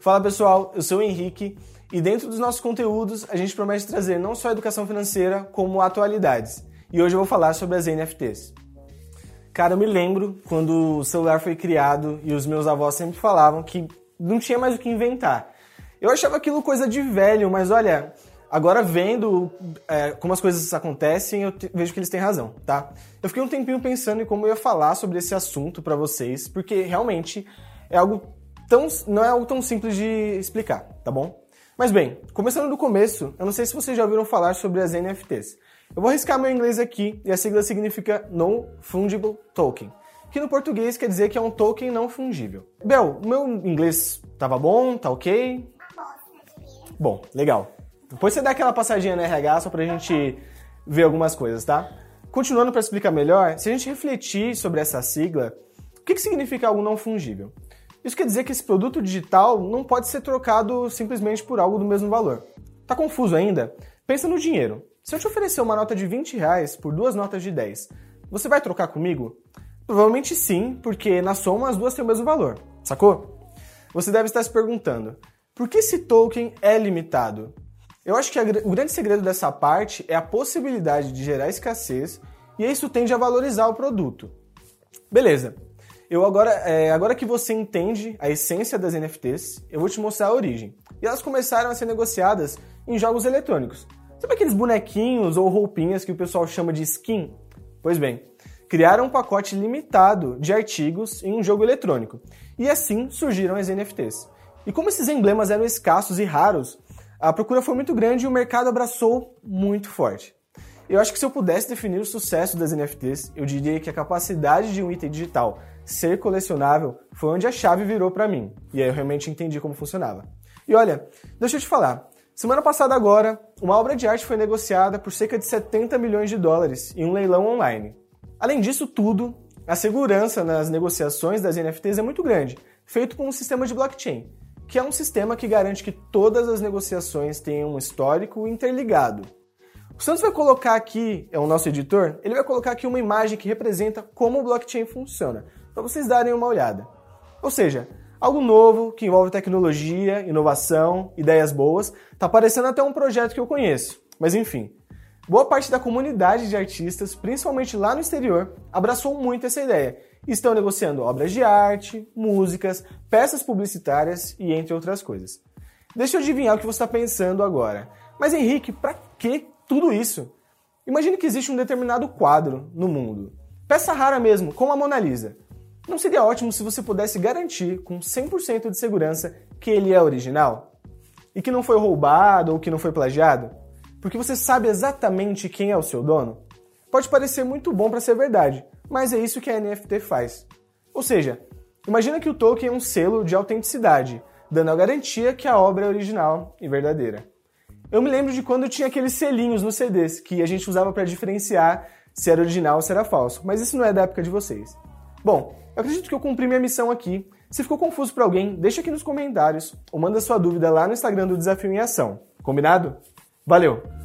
Fala pessoal, eu sou o Henrique e dentro dos nossos conteúdos a gente promete trazer não só educação financeira, como atualidades. E hoje eu vou falar sobre as NFTs. Cara, eu me lembro quando o celular foi criado e os meus avós sempre falavam que não tinha mais o que inventar. Eu achava aquilo coisa de velho, mas olha, agora vendo é, como as coisas acontecem, eu vejo que eles têm razão, tá? Eu fiquei um tempinho pensando em como eu ia falar sobre esse assunto para vocês, porque realmente é algo tão, não é algo tão simples de explicar, tá bom? Mas bem, começando do começo, eu não sei se vocês já ouviram falar sobre as NFTs. Eu vou arriscar meu inglês aqui e a sigla significa Non-Fungible Token, que no português quer dizer que é um token não fungível. Bel, o meu inglês tava bom, tá ok? Bom, legal. Depois você dá aquela passadinha no RH só pra gente ver algumas coisas, tá? Continuando para explicar melhor, se a gente refletir sobre essa sigla, o que, que significa algo não fungível? Isso quer dizer que esse produto digital não pode ser trocado simplesmente por algo do mesmo valor. Tá confuso ainda? Pensa no dinheiro. Se eu te oferecer uma nota de 20 reais por duas notas de 10, você vai trocar comigo? Provavelmente sim, porque na soma as duas têm o mesmo valor, sacou? Você deve estar se perguntando, por que esse token é limitado? Eu acho que a, o grande segredo dessa parte é a possibilidade de gerar escassez e isso tende a valorizar o produto. Beleza, eu agora, é, agora que você entende a essência das NFTs, eu vou te mostrar a origem. E elas começaram a ser negociadas em jogos eletrônicos. Sabe aqueles bonequinhos ou roupinhas que o pessoal chama de skin? Pois bem, criaram um pacote limitado de artigos em um jogo eletrônico. E assim surgiram as NFTs. E como esses emblemas eram escassos e raros, a procura foi muito grande e o mercado abraçou muito forte. Eu acho que se eu pudesse definir o sucesso das NFTs, eu diria que a capacidade de um item digital ser colecionável foi onde a chave virou para mim. E aí eu realmente entendi como funcionava. E olha, deixa eu te falar. Semana passada agora, uma obra de arte foi negociada por cerca de 70 milhões de dólares em um leilão online. Além disso tudo, a segurança nas negociações das NFTs é muito grande, feito com um sistema de blockchain, que é um sistema que garante que todas as negociações tenham um histórico interligado. O Santos vai colocar aqui, é o nosso editor, ele vai colocar aqui uma imagem que representa como o blockchain funciona para vocês darem uma olhada. Ou seja, algo novo que envolve tecnologia, inovação, ideias boas, está parecendo até um projeto que eu conheço. Mas enfim, boa parte da comunidade de artistas, principalmente lá no exterior, abraçou muito essa ideia estão negociando obras de arte, músicas, peças publicitárias e entre outras coisas. Deixa eu adivinhar o que você está pensando agora. Mas Henrique, para que tudo isso? Imagine que existe um determinado quadro no mundo, peça rara mesmo, como a Mona Lisa. Não seria ótimo se você pudesse garantir com 100% de segurança que ele é original? E que não foi roubado ou que não foi plagiado? Porque você sabe exatamente quem é o seu dono? Pode parecer muito bom para ser verdade, mas é isso que a NFT faz. Ou seja, imagina que o token é um selo de autenticidade, dando a garantia que a obra é original e verdadeira. Eu me lembro de quando tinha aqueles selinhos nos CDs que a gente usava para diferenciar se era original ou se era falso, mas isso não é da época de vocês. Bom, eu acredito que eu cumpri minha missão aqui. Se ficou confuso para alguém, deixa aqui nos comentários ou manda sua dúvida lá no Instagram do Desafio em Ação. Combinado? Valeu!